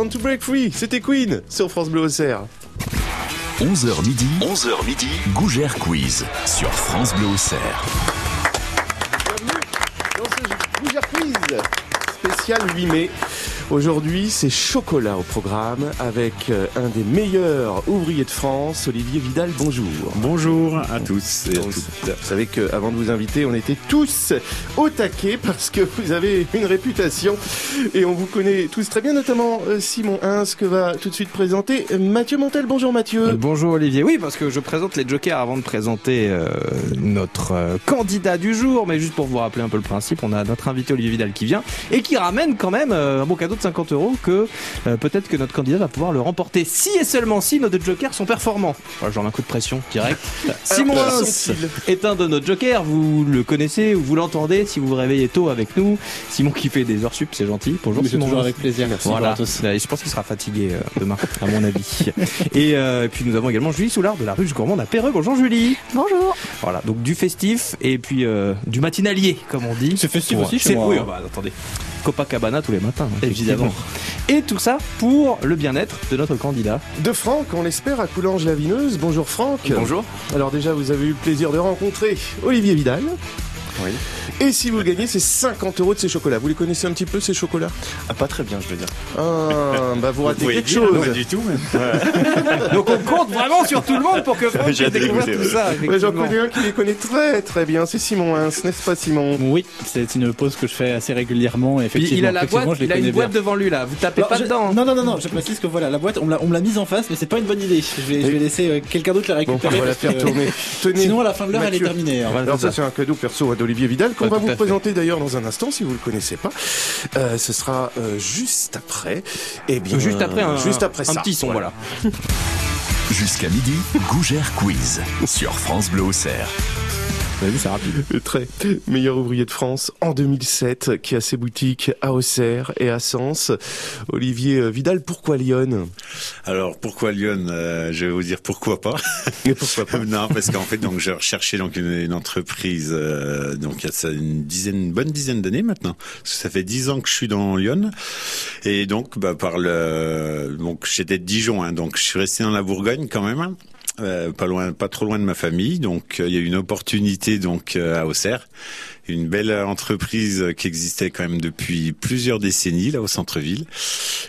Want to Break Free, c'était Queen sur France Bleu Auxerre. 11h midi, 11h midi, Gougère Quiz sur France Bleu Auxerre. Bienvenue dans ce Gougère Quiz spécial 8 mai. Aujourd'hui, c'est chocolat au programme avec euh, un des meilleurs ouvriers de France, Olivier Vidal. Bonjour. Bonjour à tous et à toutes. Vous savez qu'avant de vous inviter, on était tous au taquet parce que vous avez une réputation et on vous connaît tous très bien, notamment euh, Simon Hins que va tout de suite présenter Mathieu Montel. Bonjour Mathieu. Bonjour Olivier. Oui, parce que je présente les jokers avant de présenter euh, notre euh, candidat du jour. Mais juste pour vous rappeler un peu le principe, on a notre invité Olivier Vidal qui vient et qui ramène quand même euh, un bon cadeau de 50 euros que euh, peut-être que notre candidat va pouvoir le remporter si et seulement si nos deux jokers sont performants. Voilà, j'en ai un coup de pression direct. Simon Hins est un de nos jokers. Vous le connaissez ou vous l'entendez si vous vous réveillez tôt avec nous. Simon qui fait des heures sup, c'est gentil. Bonjour Simon. toujours avec plaisir. Merci Voilà. à tous. Euh, Je pense qu'il sera fatigué euh, demain, à mon avis. Et, euh, et puis nous avons également Julie Soulard de la Ruche Gourmande à Péreux. Bonjour Julie. Bonjour. Voilà, donc du festif et puis euh, du matinalier, comme on dit. C'est festif Ouais. aussi chez C'est- moi, Oui, hein. bah, attendez. Copacabana tous les matins. hein, Évidemment. Et tout ça pour le bien-être de notre candidat. De Franck, on l'espère, à Coulanges-la-Vineuse. Bonjour Franck. Bonjour. Alors déjà, vous avez eu le plaisir de rencontrer Olivier Vidal. Oui. Et si vous le gagnez, c'est 50 euros de ces chocolats. Vous les connaissez un petit peu, ces chocolats? Ah, pas très bien, je veux dire. Ah, bah vous ratez quelque dire, chose. Pas du tout, mais. Donc on compte vraiment sur tout le monde pour que Franck puisse découvrir tout ça. Ouais, J'en connais un qui les connaît très très bien, c'est Simon Hins, n'est-ce pas Simon? Oui, c'est une pause que je fais assez régulièrement. Effectivement, il a la boîte, je les il a une boîte devant lui là. Vous tapez pas je- dedans. Non, non, non, non, je précise que voilà, la boîte, on me l'a- mise en face, mais c'est pas une bonne idée. Je vais, je vais laisser euh, quelqu'un d'autre la Bon, on récupérer. va la faire que, tourner. Tenez. Sinon, à la fin de l'heure, elle est terminée. hein. Alors ça c'est un cadeau perso d'Olivier Vidal qu'on va vous présenter d'ailleurs dans un instant si vous le connaissez pas. Euh, ce sera euh, juste après. Et bien Juste après un, juste après un ça. petit son, voilà. Jusqu'à midi, Gougère Quiz sur France Bleu Auxerre. Vu, c'est rapide. Le très meilleur ouvrier de France en 2007, qui a ses boutiques à Auxerre et à Sens. Olivier euh, Vidal, pourquoi Lyon? Alors pourquoi Lyon? Euh, Je vais vous dire pourquoi pas. Et pourquoi pas? Non, parce qu'en fait, donc je recherchais donc une, une entreprise. euh, donc il y a une dizaine, une bonne dizaine d'années maintenant. Parce que ça fait dix ans que je suis dans Lyon. Et donc, bah, par le, donc j'étais de Dijon, hein, donc je suis resté dans la Bourgogne quand même. Euh, pas loin, pas trop loin de ma famille, donc euh, il y a eu une opportunité donc euh, à Auxerre, une belle entreprise qui existait quand même depuis plusieurs décennies là au centre-ville,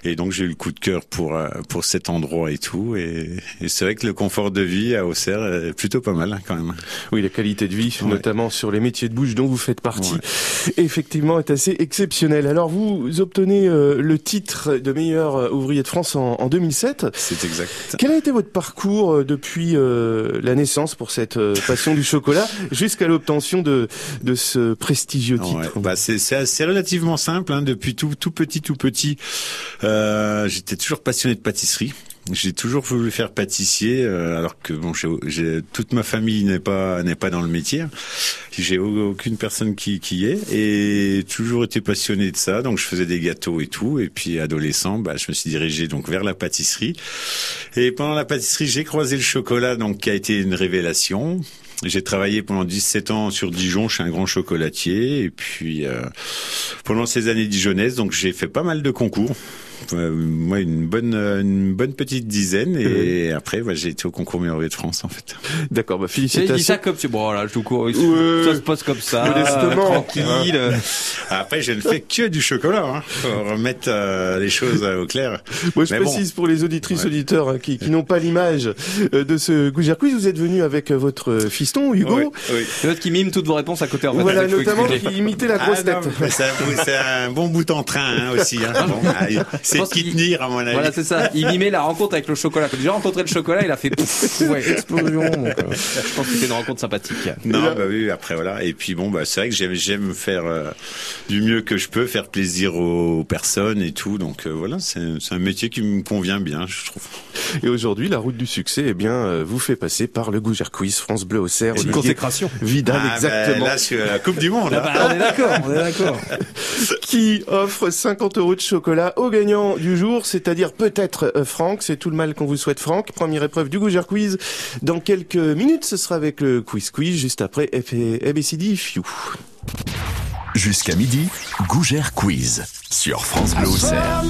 et donc j'ai eu le coup de cœur pour euh, pour cet endroit et tout, et, et c'est vrai que le confort de vie à Auxerre est plutôt pas mal hein, quand même. Oui, la qualité de vie, Ouais. notamment sur les métiers de bouche dont vous faites partie, effectivement est assez exceptionnelle. Alors vous obtenez euh, le titre de meilleur euh, ouvrier de France en, en 2007. C'est exact. Quel a été votre parcours depuis la naissance pour cette passion du chocolat jusqu'à l'obtention de, de ce prestigieux Ouais, titre bah c'est relativement simple. Hein, depuis tout tout petit tout petit, euh, j'étais toujours passionné de pâtisserie. J'ai toujours voulu faire pâtissier, euh, alors que bon, j'ai, toute ma famille n'est pas n'est pas dans le métier. J'ai au- aucune personne qui qui y est et toujours été passionné de ça. Donc je faisais des gâteaux et tout. Et puis adolescent, bah, je me suis dirigé donc vers la pâtisserie. Et pendant la pâtisserie, j'ai croisé le chocolat, donc qui a été une révélation. J'ai travaillé pendant 17 ans sur Dijon, suis un grand chocolatier. Et puis, euh, pendant ces années dijonnaises, donc j'ai fait pas mal de concours. Euh, moi, une bonne, euh, une bonne petite dizaine. Et après, bah, j'ai été au concours meilleur de France, en fait. D'accord, bah Il dit félicitations. ça comme tu. Bon, là, je tout cours. Ouais. Ça se passe comme ça. Modestement. Tranquille. Après, je ne fais que du chocolat, hein, pour remettre euh, les choses euh, au clair. Moi, je Mais bon. précise pour les auditrices Ouais. auditeurs hein, qui, qui n'ont pas l'image de ce Gougère Quiz, vous êtes venu avec votre fiston Hugo. Oui, oui. C'est l'autre qui mime toutes vos réponses à côté, en fait. Voilà, notamment qui imitait la grosse Ah, tête. c'est un, un bon bout en train hein, aussi. Hein. Bon, ah, c'est pense qui qu'il- tenir à mon avis. Voilà, c'est ça. Il mimait la rencontre avec le chocolat. Quand il a rencontré le chocolat, il a fait ouais, explosion. Donc, euh, je pense que c'était une rencontre sympathique. Non, bah oui, après voilà. Et puis bon, bah c'est vrai que j'aime, j'aime faire euh, du mieux que je peux, faire plaisir aux personnes et tout. Donc euh, voilà, c'est un métier qui me convient bien, je trouve. Et aujourd'hui, la route du succès, eh bien, euh, vous fait passer par le Gougère Quiz France Bleu au Cerf. C'est une consécration. Vidal, Ah, bah, exactement. là, c'est la Coupe du Monde. hein. Bah, on est d'accord, on est d'accord. qui offre 50 euros de chocolat au gagnant du jour, c'est-à-dire peut-être euh, Franck. C'est tout le mal qu'on vous souhaite, Franck. Première épreuve du Gougère Quiz. Dans quelques minutes, ce sera avec le Quiz Quiz, juste après F ABCD Few. Jusqu'à midi, Gougère Quiz sur France Bleu Auxerre.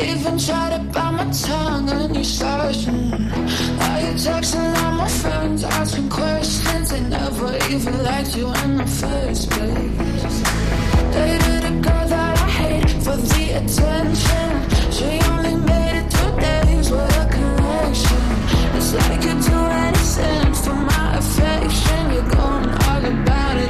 Even tried to bite my tongue and you started. Now you're texting all my friends, asking questions. They never even liked you in the first place. Dated a girl that I hate for the attention. She only made it two days with a connection. It's like you'd do anything for my affection. You're going all about it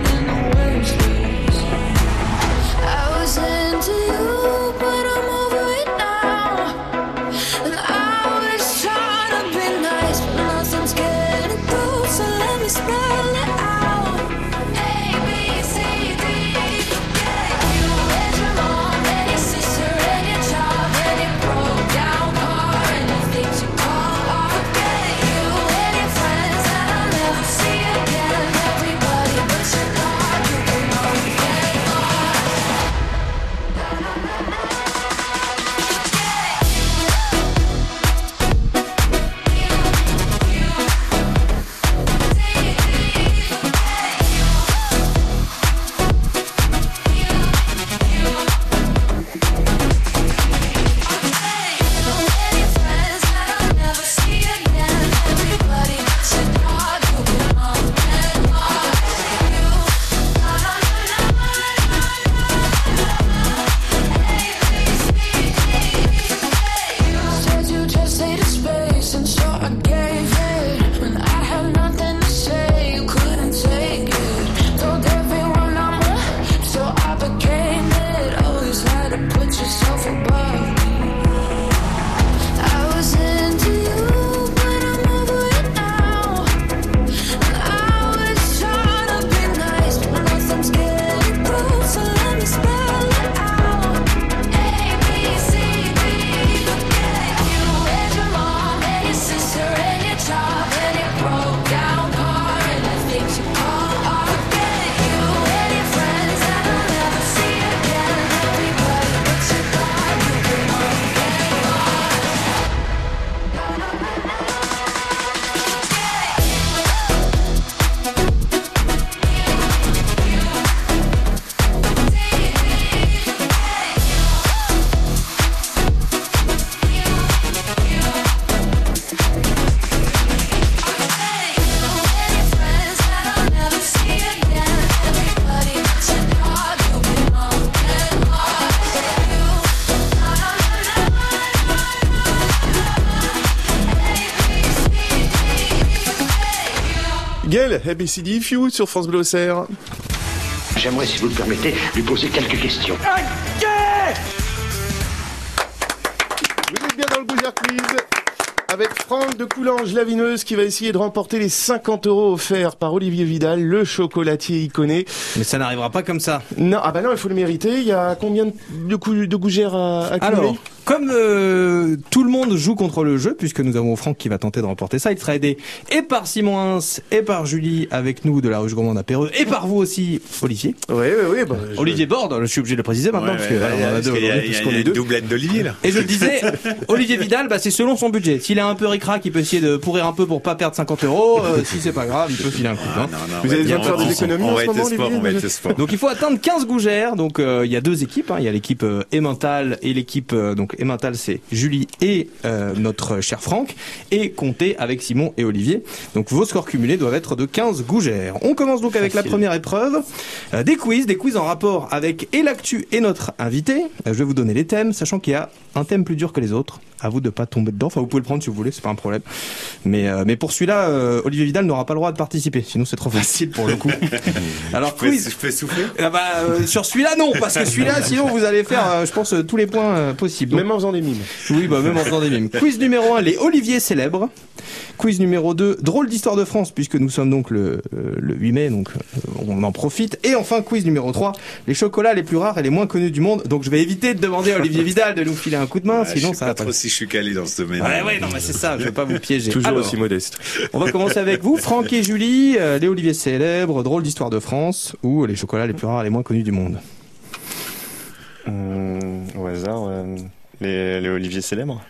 ABCD Few sur France Bleu Auxerre. J'aimerais, si vous le permettez, lui poser quelques questions. Vous êtes bien dans le Gougère Quiz avec Franck de Coulanges-Lavineuse qui va essayer de remporter les 50 euros offerts par Olivier Vidal, le chocolatier iconé. Mais ça n'arrivera pas comme ça. Non, ah bah non, il faut le mériter. Il y a combien de, de, gougères à, à Alors, comme euh, tout le monde joue contre le jeu, puisque nous avons Franck qui va tenter de remporter ça, il sera aidé et par Simon Hins, et par Julie avec nous de la Ruche Gourmande à Péreux, et par vous aussi, Olivier. Oui, oui, oui. Bah, je- Olivier Borde, je suis obligé de le préciser maintenant, parce que voilà, on en a deux il y a, y a puisqu'on est une deux. doublette d'Olivier là. Et je le disais, Olivier Vidal, bah, c'est selon son budget. S'il a un peu ricrac, il peut essayer de pourrir un peu pour pas perdre 50 euros. Euh, si c'est pas grave, il peut filer un coup. hein. Non, non, Vous être- de faire des on- économies on en va ce être moment, sport, Olivier on va être sport. Donc il faut atteindre 15 gougères. Donc euh, il y a deux équipes. hein. Il y a l'équipe euh, Emmental et l'équipe euh, donc Emmental c'est Julie et euh, notre cher Franck et comptez avec Simon et Olivier. Donc vos scores cumulés doivent être de 15 gougères. On commence donc avec la première épreuve. Euh, des quiz, des quiz en rapport avec et l'actu et notre invité. Euh, je vais vous donner les thèmes, sachant qu'il y a un thème plus dur que les autres. À vous de pas tomber dedans. Enfin vous pouvez le prendre si vous voulez, c'est pas un problème. Mais euh, mais pour celui-là, euh, Olivier Vidal n'aura pas le droit de participer. Sinon c'est trop facile pour le coup. Alors Je peux- quiz. Je peux souffler Ah bah, euh, sur celui-là, non, parce que celui-là, sinon vous allez faire, euh, je pense, tous les points possibles. Donc, Même en faisant des mimes. oui, bah, même en faisant des mimes. Quiz numéro 1, les Oliviers célèbres. Quiz numéro 2, drôle d'histoire de France, puisque nous sommes donc le, euh, le 8 mai, donc euh, on en profite. Et enfin, quiz numéro 3, les chocolats les plus rares et les moins connus du monde. Donc je vais éviter de demander à Olivier Vidal de nous filer un coup de main, Je sinon sais ça pas va pas. trop si je suis calé dans ce domaine. Ouais, ouais, non, mais c'est ça, je vais pas vous piéger. Toujours Alors, aussi modeste. on va commencer avec vous, Franck et Julie, euh, les Oliviers célèbres, drôle d'histoire de France, ou les chocolats les plus rares et les moins connus du monde. Hum, au hasard, euh, les, les Olivier célèbres.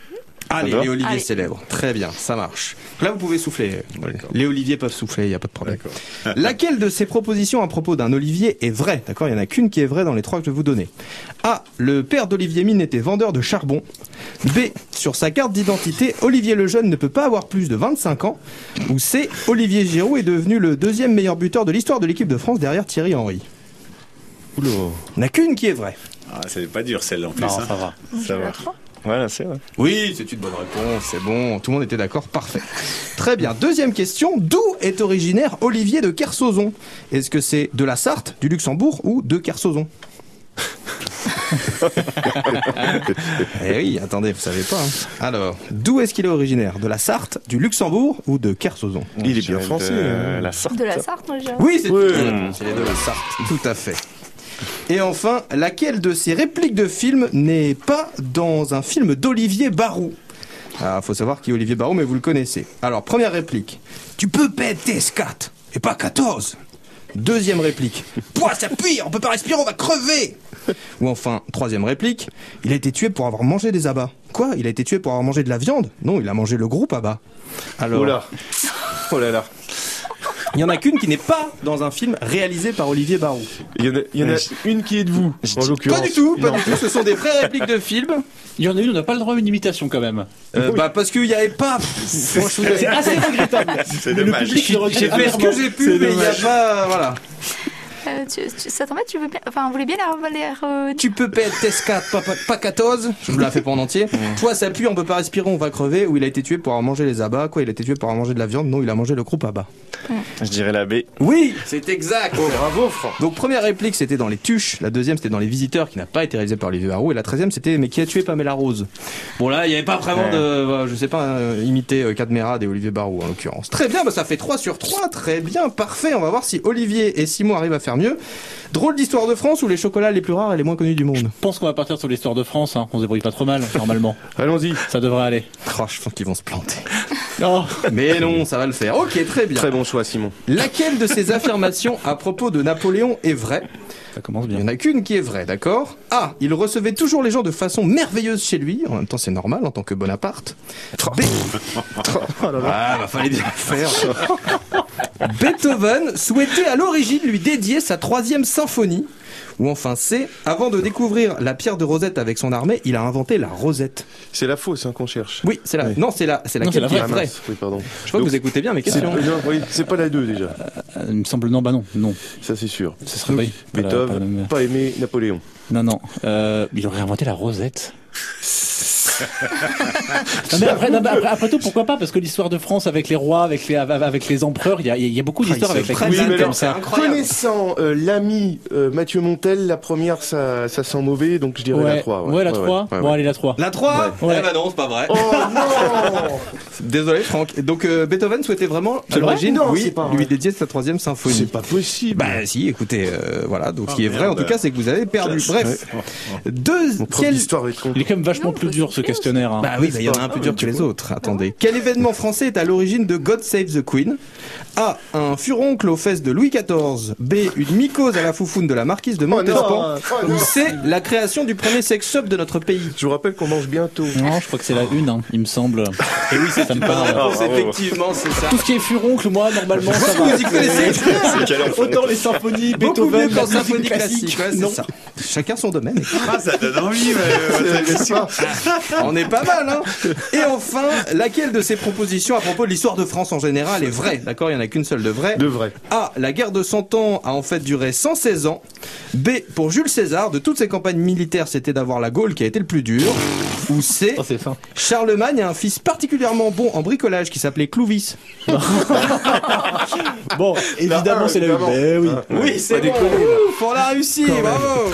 Allez, D'accord. les Oliviers Allez. célèbres. Très bien, ça marche. Là, vous pouvez souffler. Les Oliviers peuvent souffler, il n'y a pas de problème. D'accord. Laquelle de ces propositions à propos d'un Olivier est vraie? D'accord, il n'y en a qu'une qui est vraie dans les trois que je vais vous donner. A. Le père d'Olivier Mine était vendeur de charbon. B. Sur sa carte d'identité, Olivier Lejeune ne peut pas avoir plus de 25 ans. Ou C. Olivier Giroud est devenu le deuxième meilleur buteur de l'histoire de l'équipe de France derrière Thierry Henry. Oula. Il n'y en a qu'une qui est vraie. Ah, ça n'est pas dur celle-là en plus. Non, hein. ça va. Ça va. Voilà, c'est vrai. Oui, c'est une bonne réponse, c'est bon, tout le monde était d'accord, parfait. Très bien, deuxième question, d'où est originaire Olivier de Kersauzon? Est-ce que c'est de la Sarthe, du Luxembourg ou de Kersauzon? Eh oui, attendez, vous savez pas. hein. Alors, d'où est-ce qu'il est originaire? De la Sarthe, du Luxembourg ou de Kersauzon? Il est bien français. de hein. La Sarthe. De la Sarthe, moi. Oui, c'est Oui. c'est de la Sarthe, tout à fait. Et enfin, laquelle de ces répliques de film n'est pas dans un film d'Olivier Barou Ah, faut savoir qui est Olivier Barou, mais vous le connaissez. Alors, première réplique. Tu peux péter ce 4 et pas 14. Deuxième réplique. Pouah, ça pue, on peut pas respirer, on va crever. Ou enfin, troisième réplique. Il a été tué pour avoir mangé des abats. Quoi? Il a été tué pour avoir mangé de la viande? Non, il a mangé le groupe abat. Alors. Oh là là. Il y en a qu'une qui n'est pas dans un film réalisé par Olivier Barou. Il y en a, y en a une qui est de vous, en l'occurrence. Pas du tout, pas du tout. Ce sont des vraies répliques de films. Il y en a une, on n'a pas le droit à une imitation quand même. Euh, Bah parce qu'il n'y avait pas. C'est assez regrettable. C'est le dommage. public le regrette j'ai fait ce que j'ai pu, mais il n'y a pas. Voilà. Euh, tu, tu- ça t'embête, tu veux bien. Enfin, vous voulez bien la. la- Tu peux pas être test 4, pas, pas, pas 14. Je vous la fais pas en entier. Toi, ça pue, on peut pas respirer, on va crever. Ou il a été tué pour avoir mangé les abats. Quoi, il a été tué pour avoir mangé de la viande. Non, il a mangé le groupe abat. Je dirais la B. Oui, c'est exact. Bravo, Franck. Donc première réplique c'était dans les tuches, la deuxième c'était dans les visiteurs qui n'a pas été réalisé par Olivier Barou et la treizième c'était mais qui a tué Pamela Rose? Bon là il n'y avait pas vraiment de, euh, je sais pas, euh, imiter euh, Cadmerade et Olivier Barou en l'occurrence. Très bien, bah, ça fait 3 sur 3, très bien, parfait, on va voir si Olivier et Simon arrivent à faire mieux. Drôle d'histoire de France ou les chocolats les plus rares et les moins connus du monde Je pense qu'on va partir sur l'histoire de France, hein. on se débrouille pas trop mal, normalement. Allons-y. Ça devrait aller. Oh, je pense qu'ils vont se planter. Oh. Mais non, ça va le faire. Ok, très bien. Très bon choix, Simon. Laquelle de ces affirmations à propos de Napoléon est vraie? Ça commence Il n'y en a qu'une qui est vraie, d'accord? A. Il recevait toujours les gens de façon merveilleuse chez lui. En même temps, c'est normal en tant que Bonaparte. B. Ah, bah fallait bien le faire. Beethoven souhaitait à l'origine lui dédier sa troisième symphonie. Ou enfin C. Avant de découvrir la pierre de Rosette avec son armée, il a inventé la Rosette. C'est la fausse hein, qu'on cherche. Oui, c'est la. Oui. Non, c'est la. C'est Non, laquelle c'est qui la est Ah, vraie. mince. Oui, pardon. Je crois que vous écoutez bien mes C'est questions. non, oui, c'est pas la 2 déjà. Euh, il me semble non, bah non, non. Ça, c'est sûr. Ce serait pas, pas la- pas la Beethoven, pas aimé Napoléon. Non, non. Euh, il aurait inventé la rosette. Non, mais après, non, mais après, après tout, pourquoi pas? Parce que l'histoire de France avec les rois, avec les, avec les empereurs, il y a, il y a beaucoup d'histoires avec la cuisine comme ça. Connaissant euh, l'ami euh, Mathieu Montel, la première, ça, ça sent mauvais, donc je dirais Ouais, la 3. ouais, la 3. ouais, Bon, ouais. allez, la 3. La 3 Ouais. Eh ben non, c'est pas vrai. Oh non Désolé Franck. Donc euh, Beethoven souhaitait vraiment à vrai l'origine oui, lui dédier sa troisième symphonie. C'est pas possible. Bah si, écoutez, euh, voilà. Donc ce Ah, qui est vrai en tout cas, c'est que vous avez perdu. Bref, deux. Mon prof quel- d'histoire va être con. Il est quand même vachement plus dur ce questionnaire. hein. Bah oui, bah, il y en a un plus dur que les autres. Attendez. Quel événement français est à l'origine de God Save the Queen? A. Un furoncle aux fesses de Louis XIV. B. Une mycose à la foufoune de la marquise de Montespan. Oh. Ou C. La création du premier sex shop de notre pays. Je vous rappelle qu'on mange bientôt. Non, je crois que c'est la une, hein, il me semble. Et oui, ça, ça me parle. réponse, effectivement, c'est ça. Tout ce qui est furoncle, moi, normalement, ça va. Vous y connaissez Autant les symphonies, Beaucoup mieux Beethoven, qu'en la symphonie classique. classique. ouais, ça. Chacun son domaine. Ah, ça donne envie, mais, euh, On est pas mal, hein Et enfin, laquelle de ces propositions à propos de l'histoire de France en général est vraie? D'accord, il n'y en a qu'une seule de vraie. De vrai. A. La guerre de 100 ans a en fait duré 116 ans. B. Pour Jules César, de toutes ses campagnes militaires, c'était d'avoir la Gaule qui a été le plus dur. Ou C. Oh, c'est fin. Charlemagne a un fils particulièrement bon en bricolage qui s'appelait Clovis. Bon, évidemment, un, c'est la une. évidemment. Eh oui. Oui, c'est bon. Pour la Russie, bravo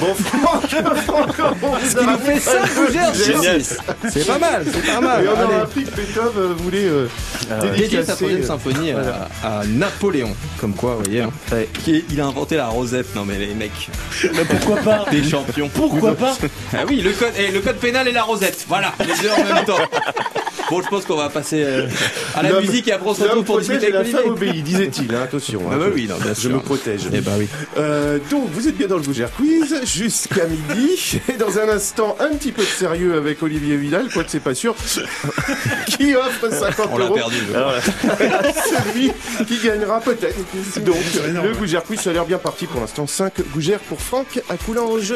Bon, Franck, Franck, on Ce qui nous fait 5 gougères sur Génial. six. C'est pas mal, c'est pas mal. Et on Allez. a appris que Beethoven voulait euh, sa dédicacer, troisième euh, symphonie à- voilà. à, Napoléon. Comme quoi, vous voyez. hein. Qui- il a inventé la rosette. Non mais les mecs, Mais pourquoi pas des champions. Pourquoi pas Ah oui, le code, et le code pénal et la rosette. Voilà, les deux en même temps. Bon, je pense qu'on va passer euh, à la musique et après on se retrouve pour discuter et la avec femme obéit, disait-il. hein, attention. Ah hein, bah je- oui, non, bien Je sûr. me protège. Eh bah oui. Euh, donc, vous êtes bien dans le Gougère Quiz jusqu'à midi. Et dans un instant, un petit peu de sérieux avec Olivier Vidal, quoique c'est pas sûr, qui offre 50 On l'a euros perdu. je celui qui gagnera peut-être. Donc, le Gougère Quiz, ça a l'air bien parti pour l'instant. 5 Gougères pour Franck à Coulanges.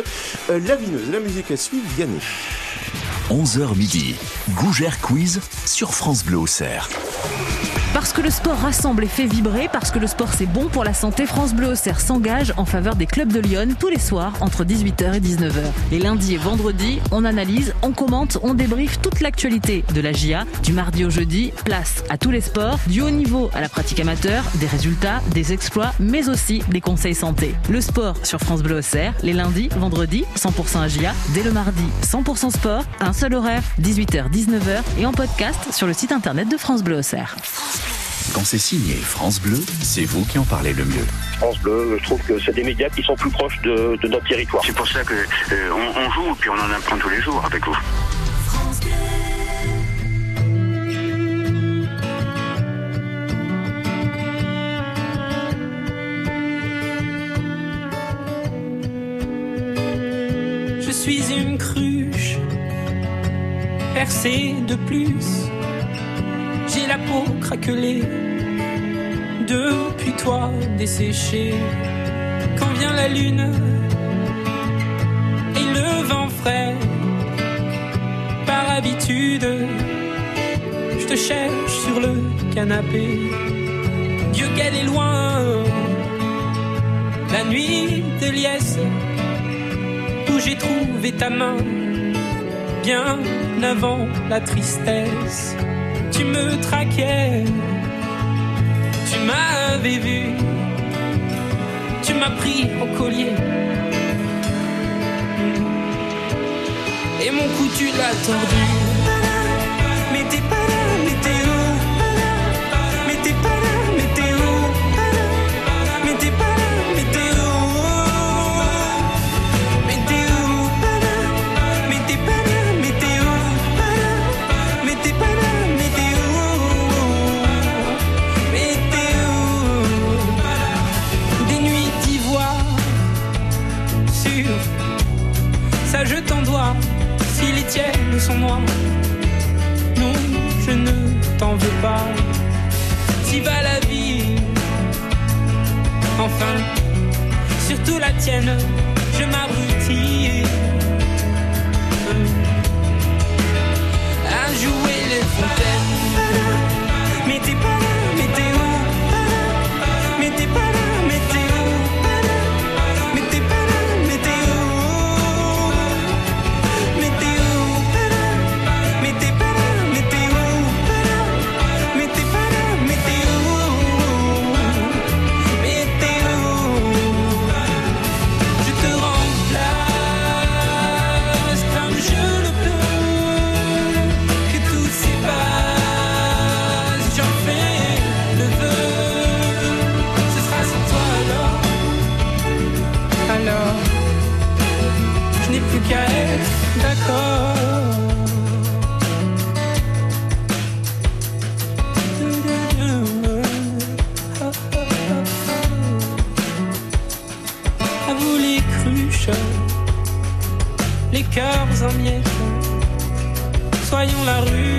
Euh, Lavineuse, la musique à suivre, Yannick. 11h midi. Gougère Quiz sur France Bleu Auxerre. Parce que le sport rassemble et fait vibrer, parce que le sport c'est bon pour la santé, France Bleu Auxerre s'engage en faveur des clubs de Lyon tous les soirs entre 18h et 19h. Les lundis et vendredis, on analyse, on commente, on débriefe toute l'actualité de la GIA. Du mardi au jeudi, place à tous les sports, du haut niveau à la pratique amateur, des résultats, des exploits, mais aussi des conseils santé. Le sport sur France Bleu Auxerre, les lundis, vendredis, 100% AGIA, dès le mardi, 100% sport, un seul horaire, 18h-19h et en podcast sur le site internet de France Bleu Auxerre. Quand c'est signé France Bleu, c'est vous qui en parlez le mieux. France Bleu, je trouve que c'est des médias qui sont plus proches de, de notre territoire. C'est pour ça que euh, on, on joue puis on en apprend tous les jours avec vous. Je suis une cruche percée de plus. J'ai la peau craquelée depuis toi desséchée. Quand vient la lune et le vent frais, par habitude, je te cherche sur le canapé. Dieu qu'elle est loin, la nuit de liesse où j'ai trouvé ta main bien avant la tristesse. Tu me traquais, tu m'avais vu, tu m'as pris au collier. Et mon cou tu l'as tordu. Tiennes sont noires Non, je ne t'en veux pas. Si va la vie Enfin. Surtout la tienne, je m'abrutis D'accord, qu'à être d'accord. À vous les cruches, les cœurs en miettes, soyons la rue.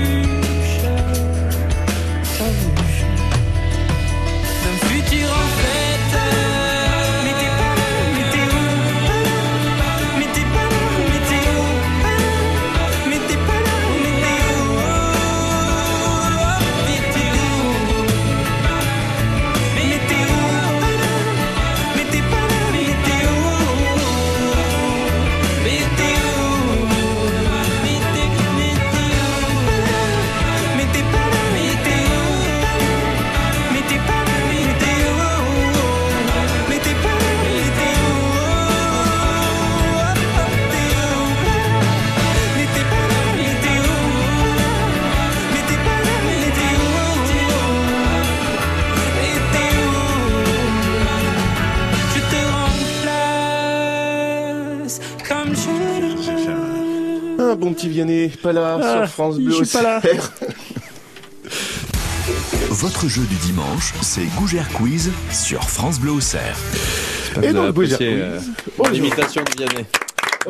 Veux Un bon petit Vianney, pas là, Ah, sur France Bleu. je suis pas là. Votre jeu du dimanche, c'est Gougère Quiz sur France Bleu Auxerre. Et donc, Gougère Quiz. euh. L'imitation de Vianney.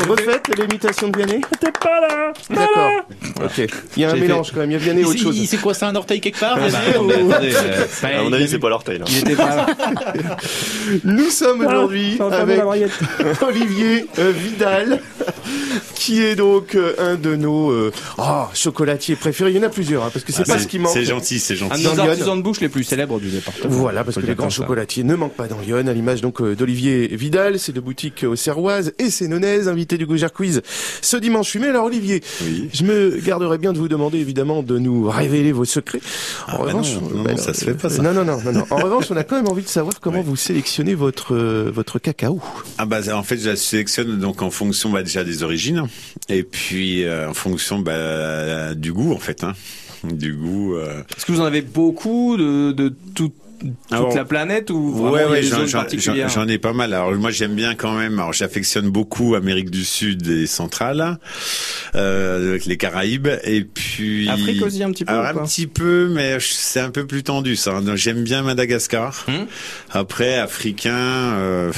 Refaites l'imitation de Vianney T'es pas là D'accord. Ok. Il y a un mélange fait- quand même. Il y a Il, autre chose. il s'est coincé un orteil quelque part Ah, bah, ou- mais attendez, euh, Bah, À mon avis, c'est pas l'orteil. là. Il était pas là. Nous sommes aujourd'hui j'ai entendu avec. Olivier euh, Vidal, qui est donc euh, un de nos euh, oh, chocolatiers préférés. Il y en a plusieurs, hein, parce que c'est Ah, pas ce qui manque. C'est gentil, c'est Un gentil. de Dans nos Lyon. artisans de bouche les plus célèbres du département. Voilà, parce que le les grands chocolatiers ne manquent pas dans Lyon, à l'image donc d'Olivier Vidal, c'est de boutique au Serroise et c'est Nonnaise, invité du Gougère Quiz ce dimanche 8 mai. Alors Olivier, Oui. je me garderai bien de vous demander évidemment de nous révéler vos secrets. En Ah, bah revanche, non, non, bah non, ça se fait pas, ça. Non, non, non, non, non. En revanche, on a quand même envie de savoir comment vous sélectionnez votre euh, votre cacao. Ah bah en fait je la sélectionne donc en fonction bah, déjà des origines et puis euh, en fonction bah, du goût en fait hein. du goût euh, Est-ce que vous en avez beaucoup de, de tout- toute Alors, la planète ou vraiment ouais ouais j'en- ai pas mal. Alors moi j'aime bien quand même alors j'affectionne beaucoup Amérique du Sud et centrale euh, avec les Caraïbes et puis Afrique aussi un petit peu alors un petit peu mais c'est un peu plus tendu ça Donc, j'aime bien Madagascar. Hmm. après africain euh,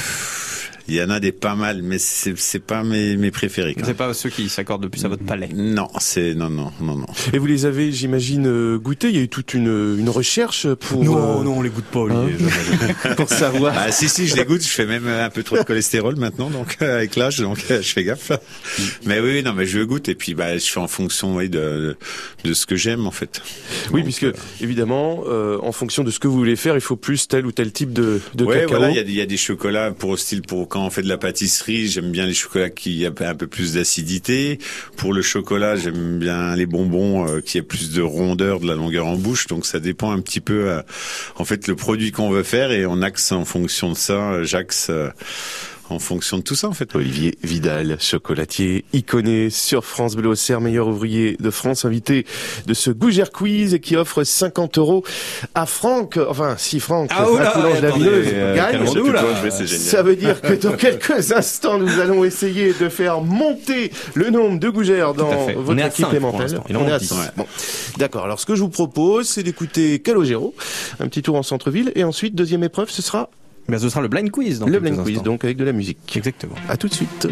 il y en a des pas mal mais c'est c'est pas mes mes préférés quand C'est pas ceux qui s'accordent le plus à votre palais. Non, c'est non non non non. Et vous les avez, j'imagine, euh, goûtés? Il y a eu toute une, une recherche pour euh, on les goûte pas, pour savoir. Ah si si, je les goûte, je fais même un peu trop de cholestérol maintenant donc euh, avec l'âge donc euh, je fais gaffe. Mais oui, non mais je goûte et puis bah je fais en fonction oui, de de ce que j'aime en fait. Oui, Donc, puisque euh, évidemment, euh, en fonction de ce que vous voulez faire, il faut plus tel ou tel type de, de ouais, cacao. voilà, il y a, des- il y a des chocolats pour style pour quand on fait de la pâtisserie, j'aime bien les chocolats qui a un peu plus d'acidité. Pour le chocolat, j'aime bien les bonbons euh, qui aient plus de rondeur, de la longueur en bouche. Donc ça dépend un petit peu, euh, en fait, le produit qu'on veut faire et on axe en fonction de ça. euh, J'axe en fonction de tout ça, en fait. Olivier Vidal, chocolatier iconé sur France Bleu Auxerre, meilleur ouvrier de France, invité de ce Gougère Quiz et qui offre 50 euros à Franck, enfin si Franck, Ah, oula, à euh, gagne. Ça veut dire que dans quelques instants, nous allons essayer de faire monter le nombre de gougères dans votre équipe On est à. Bon. D'accord. Alors, ce que je vous propose, c'est d'écouter Calogero, un petit tour en centre-ville, et ensuite, deuxième épreuve, ce sera Ben, ce sera le blind quiz dans le blind quiz, donc avec de la musique. Exactement. À tout de suite.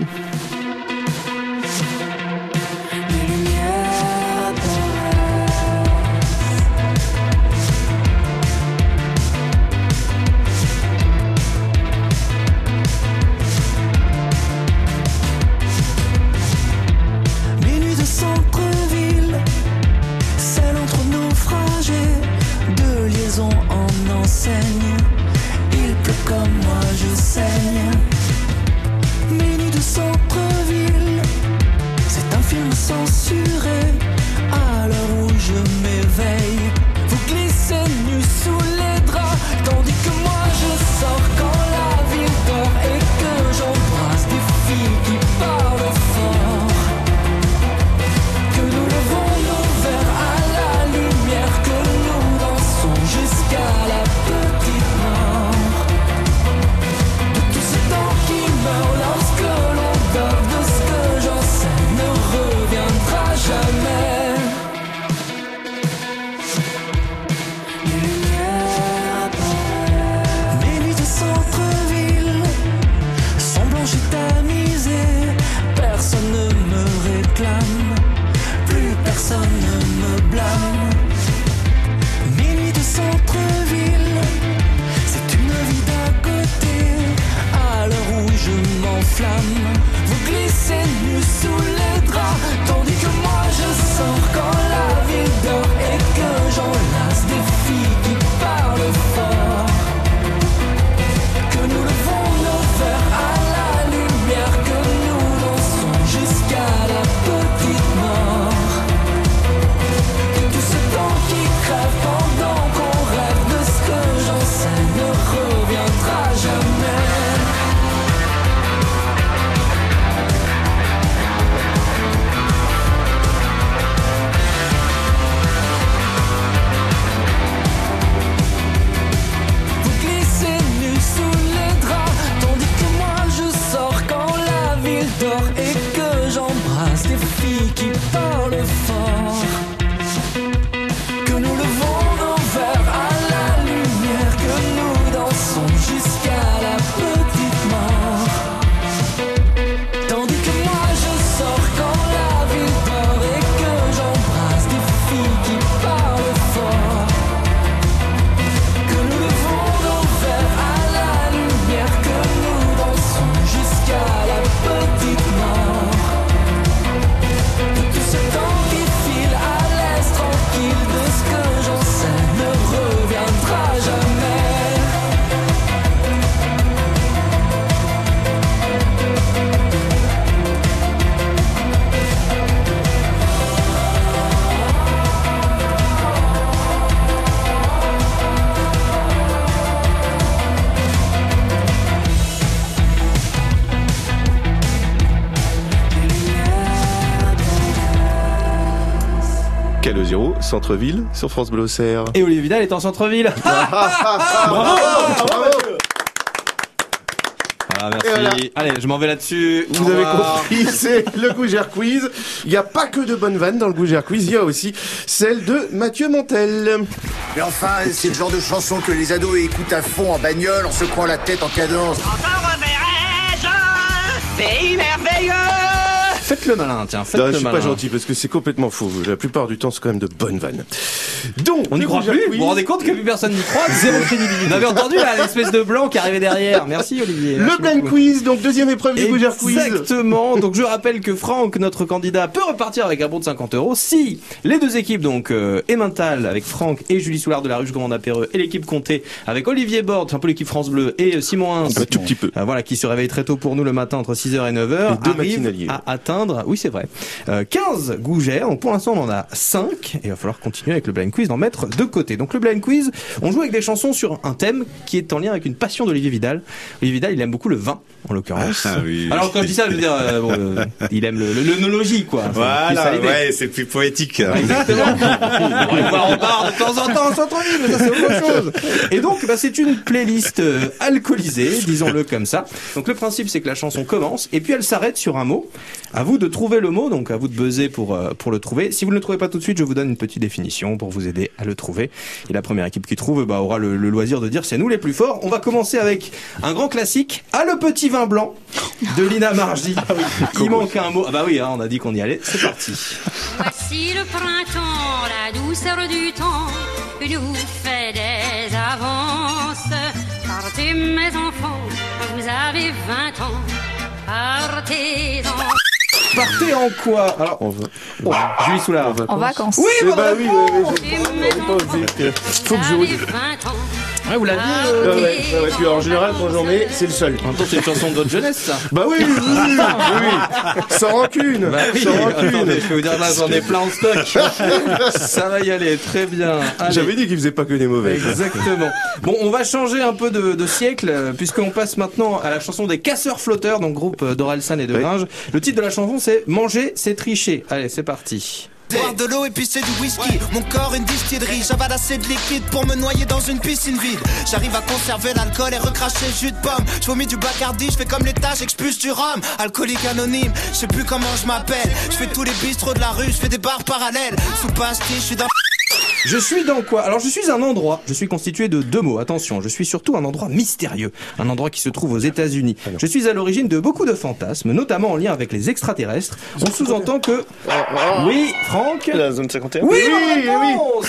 0, centre-ville sur France Bleu Auxerre. Et Olivier Vidal est en centre-ville. Bravo, bravo. Ah, merci. Voilà. Allez, je m'en vais là-dessus. Au Vous avez revoir. compris, c'est le Gougère Quiz. Il n'y a pas que de bonnes vannes dans le Gougère Quiz, il y a aussi celle de Mathieu Montel. Mais enfin, c'est le genre de chanson que les ados écoutent à fond en bagnole en secouant la tête en cadence. Pays merveilleux Faites le malin, tiens, faites Non, le je suis malin. pas gentil parce que c'est complètement faux. La plupart du temps, c'est quand même de bonnes vannes. Donc, On n'y croit plus. Vous vous rendez compte que plus personne n'y croit Zéro crédibilité. Vous avez entendu l'espèce de blanc qui arrivait derrière. Merci Olivier. Le Merci blind beaucoup. quiz, donc deuxième épreuve du Gougère Quiz. Exactement. Donc je rappelle que Franck, notre candidat, peut repartir avec un bon de 50 euros si les deux équipes, donc euh, Emmental avec Franck et Julie Soulard de la Ruche Commande Apéreux et l'équipe Comté avec Olivier Borde, un peu l'équipe France Bleu et euh, Simon Hins. Un tout petit peu. Euh, voilà, qui se réveille très tôt pour nous le matin entre 6h et 9h. Et deux arrive matinaliers. à atteindre, oui c'est vrai, euh, 15 gougères. Donc pour l'instant on en a 5 et il va falloir continuer avec le blind quiz, d'en mettre de côté. Donc le blind quiz, on joue avec des chansons sur un thème qui est en lien avec une passion d'Olivier Vidal. Olivier Vidal, il aime beaucoup le vin en l'occurrence. Ah oui. Alors quand je dis ça, je veux dire, euh, bon, euh, il aime l'œnologie quoi. Voilà, ouais, c'est plus poétique. Exactement. On va en de temps en temps en centre-ville, mais ça c'est autre chose. Et donc, bah, c'est une playlist euh, alcoolisée, disons-le comme ça. Donc le principe, c'est que la chanson commence et puis elle s'arrête sur un mot. À vous de trouver le mot, donc à vous de buzzer pour euh, pour le trouver. Si vous ne le trouvez pas tout de suite, je vous donne une petite définition pour vous aider à le trouver. Et la première équipe qui trouve bah, aura le, le loisir de dire c'est nous les plus forts. On va commencer avec un grand classique, à le petit vin blanc de Lina Margie. Il manque un mot. Ah bah oui, hein, on a dit qu'on y allait. C'est parti. Voici le printemps, la douceur du temps nous fait des avances. Partez mes enfants, vous avez 20 ans. Partez en... Partez en quoi Alors, on va. Oh, Julie Soulard. En vacances. Oui, Eh bah oui, enfants, Faut que je vous vous avez 20 ans. Ouais, vous l'aviez Ah euh, ouais, ouais, ouais, puis en général, quand j'en mets, c'est le seul. En même temps, c'est une chanson de votre jeunesse, ça. Bah oui, oui, oui, oui, oui. Sans rancune. Bah oui, Sans rancune. attendez, je peux vous dire là, j'en ai plein en stock. ça va y aller, très bien. J'avais dit qu'il faisait pas que des mauvais. Exactement. Bon, on va changer un peu de, de siècle, euh, puisqu'on passe maintenant à la chanson des Casseurs Flotteurs, donc groupe euh, d'Orelsan et de Oui. Gringe. Le titre de la chanson, c'est Manger, c'est tricher. Allez, c'est parti. Boire de l'eau et puis c'est du whisky. Mon corps une distillerie. J'avale assez de liquide pour me noyer dans une piscine vide. J'arrive à conserver l'alcool et recracher le jus de pomme. Je vomis du bacardi, je fais comme les tâches, expulse du rhum. Alcoolique anonyme, je sais plus comment je m'appelle. Je fais tous les bistrots de la rue, je fais des bars parallèles. Sous pastille, je suis dans. Je suis dans quoi? Alors je suis un endroit, je suis constitué de deux mots, attention, je suis surtout un endroit mystérieux, un endroit qui se trouve aux États-Unis. Je suis à l'origine de beaucoup de fantasmes, notamment en lien avec les extraterrestres. On sous-entend que... Oui, Franck La zone 51 Oui, Oui, oui,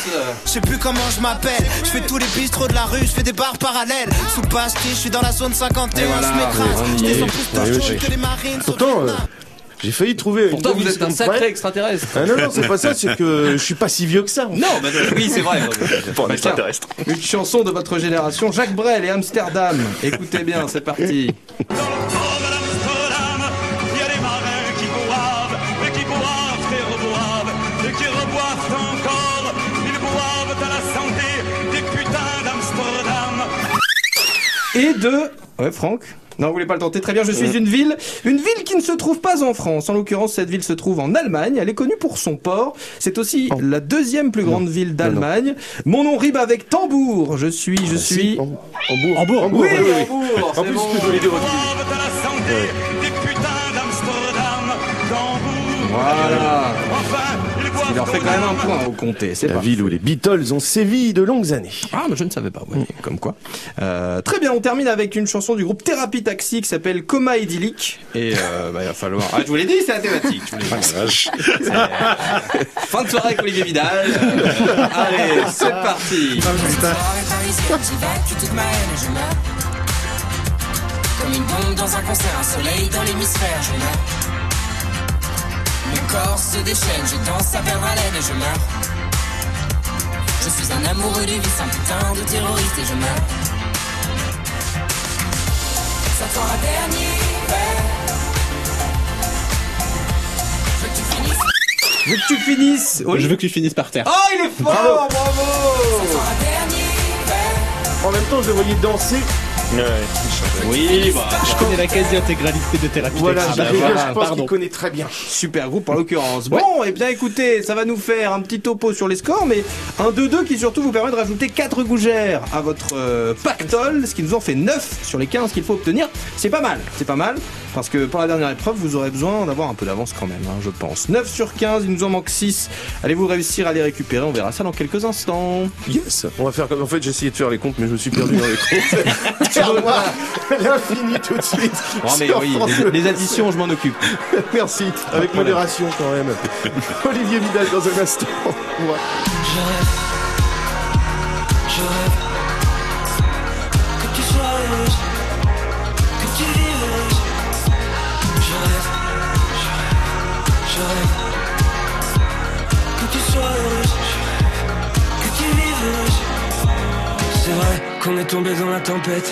Je sais plus comment je m'appelle. Je fais tous les bistrots de la rue, je fais des bars parallèles. Sous pastille, je suis dans la zone 51, Et voilà, je m'écrase. Je descends plus oui. que les marines. Pourtant, euh, j'ai failli trouver. une Pourtant vous êtes un sacré extraterrestre. Ah non, non, c'est pas ça, c'est que je suis pas si vieux que ça. Non, bah, oui, c'est vrai. Pour un extraterrestre. Une chanson de votre génération, Jacques Brel et Amsterdam. Écoutez bien, c'est parti. Et de... Ouais, Franck non, vous voulez pas le tenter Très bien, je suis une ville, une ville qui ne se trouve pas en France. En l'occurrence, cette ville se trouve en Allemagne. Elle est connue pour son port. C'est aussi la deuxième plus grande ville d'Allemagne. Mon nom rime avec tambour. Je suis, je suis. Hambourg. Hambourg. Oui, oui, oui. Hambourg. En plus, bon. je peux donner des retours. Boivent à la santé des putains d'Amsterdam. Tambour. Voilà. Il leur fait quand même un point au comté. C'est La ville où les Beatles ont sévi de longues années. Ah, mais je ne savais pas, ouais, comme quoi. Euh, très bien, on termine avec une chanson du groupe Thérapie Taxi qui s'appelle Coma idyllique. Et euh, bah, il va falloir. Ah, je vous l'ai dit, c'est la thématique. je vous l'ai dit. C'est- Fin de soirée avec Olivier Vidal. Euh, allez, c'est parti. Comme une bombe dans un concert, un soleil dans l'hémisphère, je corps se déchaîne, je danse à perdre haleine et je meurs. Je suis un amoureux du vice, un putain de terroriste et je meurs. Ça fera dernier verre. Je veux que tu finisses. Je veux que tu finisses. Je veux que tu finisses par terre. Oh, il est fort, bravo. Ça fera dernier verre. En même temps, je le voyais danser Oui, bah, Je connais la quasi-intégralité de Thérapie Voilà, j'allais dire, Voilà, je pense qu'il connaît très bien. Super groupe en l'occurrence. Bon, et bien écoutez, ça va nous faire un petit topo sur les scores, mais un 2-2 qui surtout vous permet de rajouter 4 gougères à votre euh, pactole, ce qui nous en fait 9 sur les 15 qu'il faut obtenir. C'est pas mal, c'est pas mal, parce que pour la dernière épreuve, vous aurez besoin d'avoir un peu d'avance quand même, hein, je pense. 9 sur 15, il nous en manque 6. Allez-vous réussir à les récupérer? On verra ça dans quelques instants. Yes, on va faire comme. En fait, j'ai essayé de faire les comptes, mais je me suis perdu dans les comptes. L'infini tout de suite. Oh, mais oui, les, additions, je m'en occupe. Merci, avec problème. modération quand même. Olivier Vidal dans un instant. On va- Je rêve, je rêve que tu sois heureuse, que tu vives heureuse. Je rêve, je rêve, je rêve que tu sois heureuse, que tu vives heureuse. C'est vrai qu'on est tombé dans la tempête,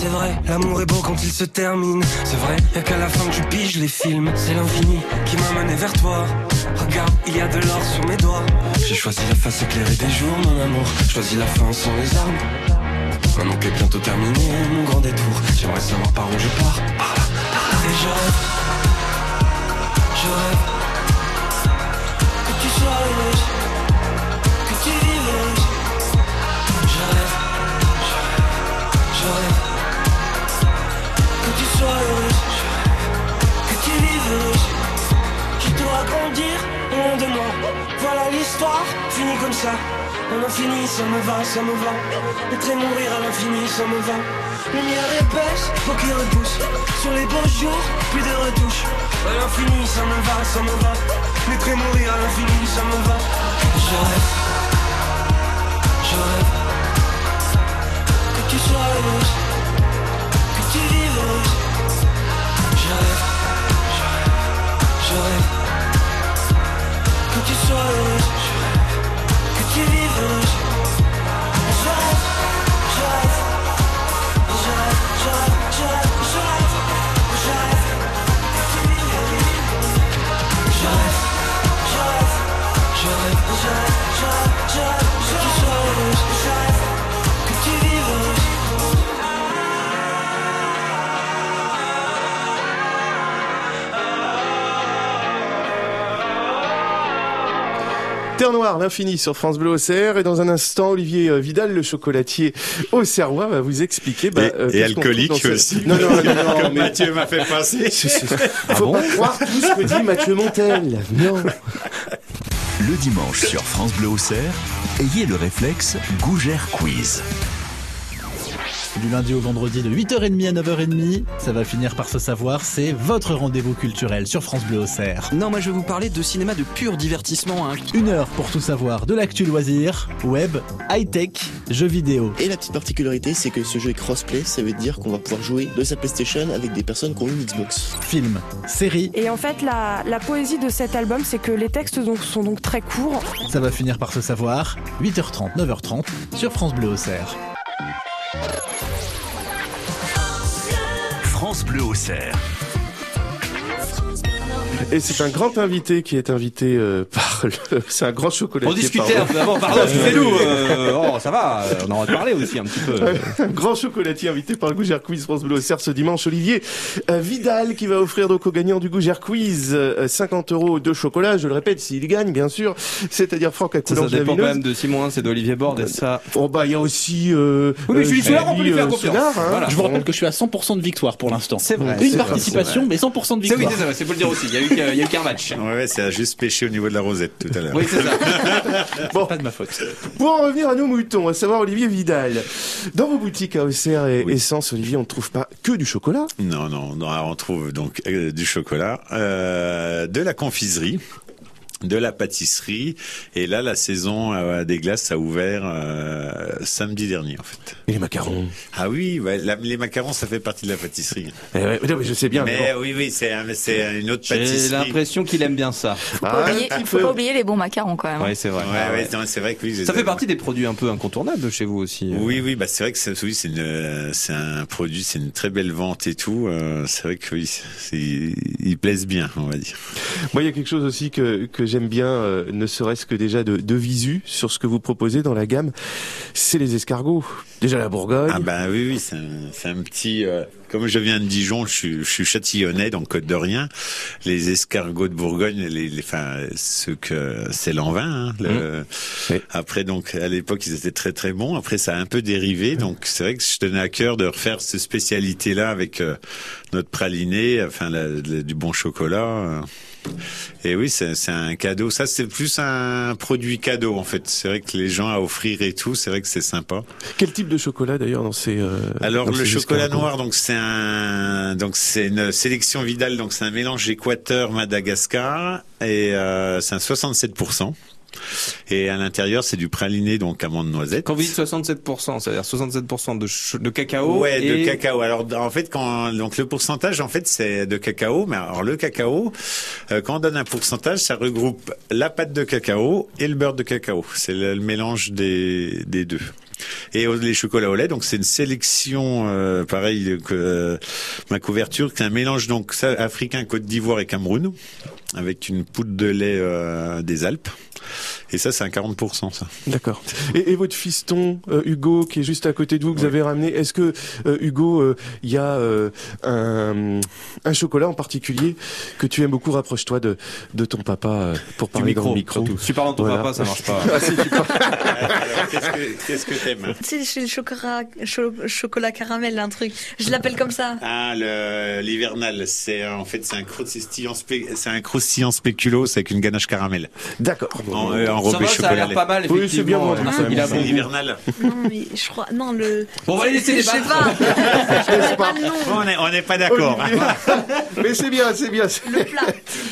C'est vrai, l'amour est beau quand il se termine. C'est vrai, y'a qu'à la fin que je pige les films. C'est l'infini qui m'a mené vers toi. Regarde, il y a de l'or sur mes doigts. J'ai choisi la face éclairée des jours, mon amour. Choisi la fin sans les armes. Maintenant qu'est bientôt terminé mon grand détour, j'aimerais savoir par où je pars. Et je rêve, je rêve que tu sois ça. À l'infini, ça me va, ça me va. Être et mourir à l'infini, ça me va. Lumière épaisse, peau qui repousse. Sur les beaux jours, plus de retouches. À l'infini, ça me va, ça me va. Naître et mourir à l'infini, ça me va. Je rêve, je rêve. Que tu sois heureuse, que tu vives heureuse. Je rêve, je rêve. Que tu sois heureuse, Terre Noire, l'infini sur France Bleu Auxerre. Et dans un instant, Olivier euh, Vidal, le chocolatier au Serrois, va vous expliquer. bah, Et- euh, et alcoolique aussi. Non, non, non, non, Comme mais- Mathieu m'a fait passer. Ah Faut bon pas croire tout ce que dit Mathieu Montel. Non. Le dimanche sur France Bleu Auxerre, ayez le réflexe Gougère Quiz. Du lundi au vendredi de 8h30 à 9h30, ça va finir par se savoir, c'est votre rendez-vous culturel sur France Bleu Auxerre. Non, moi je vais vous parler de cinéma de pur divertissement. hein. Une heure pour tout savoir de l'actu loisir, web, high-tech, jeux vidéo. Et la petite particularité, c'est que ce jeu est crossplay, ça veut dire qu'on va pouvoir jouer de sa PlayStation avec des personnes qui ont une Xbox. Film, série, Et en fait, la, la poésie de cet album, c'est que les textes donc, sont donc très courts. ça va finir par se savoir, 8h30, 9h30 sur France Bleu Auxerre. France Bleu Auxerre. Et c'est un grand invité qui est invité euh, par le... C'est un grand chocolatier. On discutait un pardon. peu avant, pardon, excusez-nous. euh, oh, ça va, euh, on en a parlé aussi un petit peu. Un grand chocolatier invité par le Gougère Quiz France Bleu Auxerre ce dimanche. Olivier euh, Vidal qui va offrir donc au gagnant du Gougère Quiz euh, 50 euros de chocolat. Je le répète, s'il gagne, bien sûr. C'est-à-dire Franck à Ça, ça dépend quand même de Simon, c'est d'Olivier Borde et ça. Oh bah il y a aussi. Euh, Oui, mais Julie euh, Soulard, on peut lui faire euh, confiance. Soulard, hein. Voilà. Je vous rappelle que je suis à 100% de victoire pour l'instant. C'est vrai. Une vrai, participation, mais 100% de C'est oui, victoire. c'est ça, c'est pour le dire aussi. Il y a eu qu'un- il y a eu qu'un match. Ouais, ça a juste pêché au niveau de la rosette tout à l'heure. Oui, c'est ça. Bon. Pas de ma faute. Pour en revenir à nos moutons, à savoir Olivier Vidal. Dans vos boutiques à Auxerre et Essence, Olivier, on ne trouve pas que du chocolat? Non, non, non, on trouve donc euh, du chocolat, euh, de la confiserie. De la pâtisserie. Et là, la saison euh, des glaces a ouvert euh, samedi dernier, en fait. Et les macarons Ah oui, la- les macarons, ça fait partie de la pâtisserie. Eh ouais, non, mais je sais bien. Mais mais bon. oui, oui, c'est un- c'est une autre J'ai pâtisserie. l'impression qu'il aime bien ça. Faut pas oublier- Il faut pas oublier les bons macarons quand même. Ouais, c'est vrai. Ouais, Ah ouais, ouais. non, c'est vrai que oui. je Ça fait partie des produits un peu incontournables chez vous aussi. Oui, oui, bah c'est vrai que c'est oui, c'est une, c'est un produit, c'est une très belle vente et tout. euh, c'est vrai que oui, ils plaisent bien, on va dire. Moi, il y a quelque chose aussi que, que j'aime bien, euh, ne serait-ce que déjà de, de visu sur ce que vous proposez dans la gamme, c'est les escargots. Déjà la Bourgogne. Ah bah oui, oui, c'est un, c'est un petit. euh, comme je viens de Dijon, je suis, je suis châtillonnais, donc Côte de Rien. Les escargots de Bourgogne, les, les, enfin, ceux que c'est l'envin. Hein, le- Après, donc à l'époque, ils étaient très très bons. Après, ça a un peu dérivé, donc c'est vrai que je tenais à cœur de refaire cette spécialité-là avec euh, notre praliné, enfin la- la- du bon chocolat. Et oui, c'est un cadeau. Ça, c'est plus un produit cadeau en fait. C'est vrai que les gens à offrir et tout, c'est vrai que c'est sympa. Quel type de chocolat d'ailleurs dans ces euh, Alors dans le ces chocolat noir, donc c'est un, donc c'est une sélection Vidal, donc c'est un mélange Équateur Madagascar et euh, c'est un 67 Et à l'intérieur, c'est du praliné, donc amande noisette. Quand vous dites 67%, c'est-à-dire 67% de, de cacao Ouais, et de cacao. Alors en fait, quand donc le pourcentage, en fait, c'est de cacao. Mais alors le cacao, euh, quand on donne un pourcentage, ça regroupe la pâte de cacao et le beurre de cacao. C'est le, le mélange des des deux. Et les chocolats au lait, donc c'est une sélection, euh, pareil que euh, ma couverture, c'est un mélange donc ça, africain, Côte d'Ivoire et Cameroun, avec une poudre de lait euh, des Alpes. Et ça, c'est un 40%, ça. D'accord. Et, et votre fiston euh, Hugo qui est juste à côté de vous que vous avez ramené, est-ce que euh, Hugo, euh, il y a euh, un, un chocolat en particulier que tu aimes beaucoup? Rapproche-toi de, de ton papa pour parler micro, dans le micro. surtout. Tu parles dans ton papa, ça marche pas. Ah, si, tu parles- Alors, qu'est-ce que Tu sais, chez le chocolat, cho- chocolat caramel, un truc. Je l'appelle comme ça. Ah, le l'hivernal, c'est en fait c'est un spé- c'est un croustillant spéculoos avec une ganache caramel. D'accord. En, euh, Ça enrobé va, ça a l'air pas mal, Oui, c'est bien effectivement. vendu, Euh, ça. il a C'est bon goût. l'hivernal. Non, mais je crois. Non, le. Bon, on va les laisser Je sais débattre. pas. Je sais pas le on est on n'est pas d'accord. Olivier- Mais c'est bien, c'est bien. Le plat.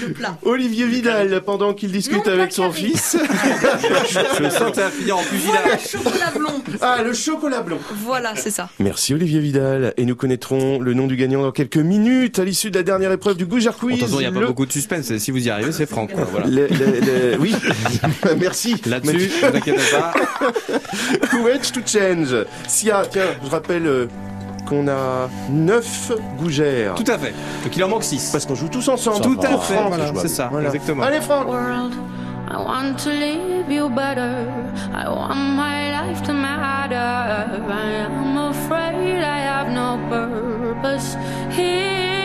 Le plat. Olivier Vidal, pendant qu'il discute Non, avec son carré. fils. Je sens que va finir en Voilà, pugilat. chocolat blond. Ah, le chocolat blanc. Voilà, c'est ça. Merci Olivier Vidal. Et nous connaîtrons le nom du gagnant dans quelques minutes à l'issue de la dernière épreuve du Goujard Quiz. il n'y a pas Le- beaucoup de suspense. Si vous y arrivez, c'est franc. quoi, Voilà. le- le- le- Oui, merci. Là-dessus, ne vous inquiétez pas. Courage to change? Sia, tiens, je rappelle euh, qu'on a 9 gougères. Tout à fait. Donc il en manque 6. Parce qu'on joue tous ensemble. Tout à Pour fait. Voilà, c'est ça. Voilà. Exactement. Allez Franck world. I want to leave you better. I want my life to matter. I am afraid I have no purpose here.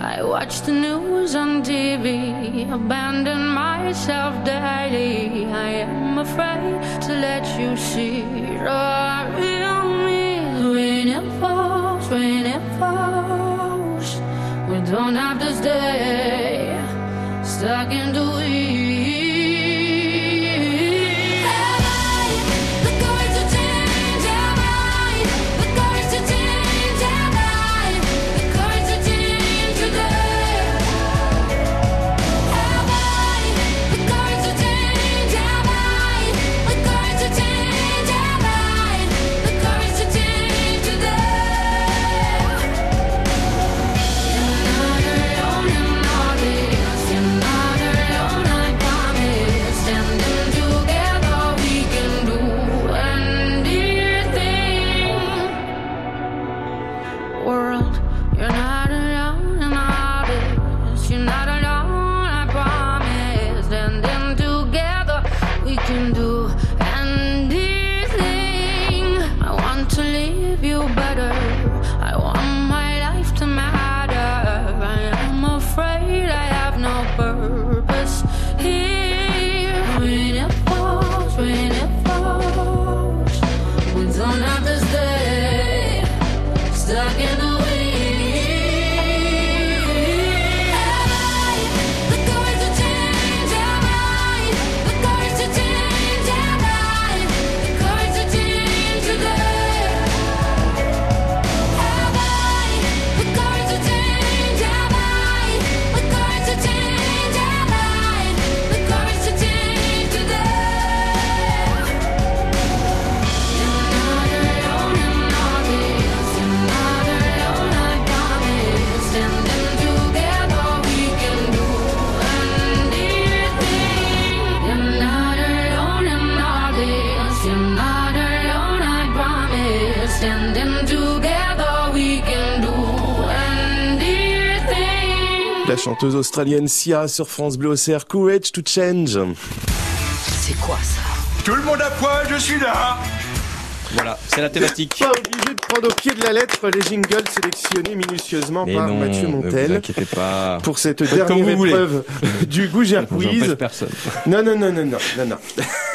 I watch the news on TV, abandon myself daily. I am afraid to let you see the real me. When it falls, when it falls, we don't have to stay stuck in the weeds. Chanteuse australienne Sia sur France Bleu Auxerre, Courage to Change. C'est quoi ça? Tout le monde à poil, je suis là Voilà, c'est la thématique. Pas obligé de prendre au pied de la lettre les jingles sélectionnés minutieusement Mais par non, Mathieu ne vous Montel. inquiétez pas. Pour cette Faites dernière épreuve du Gougère Quiz. personne. Non, non, non, non, non, non, non.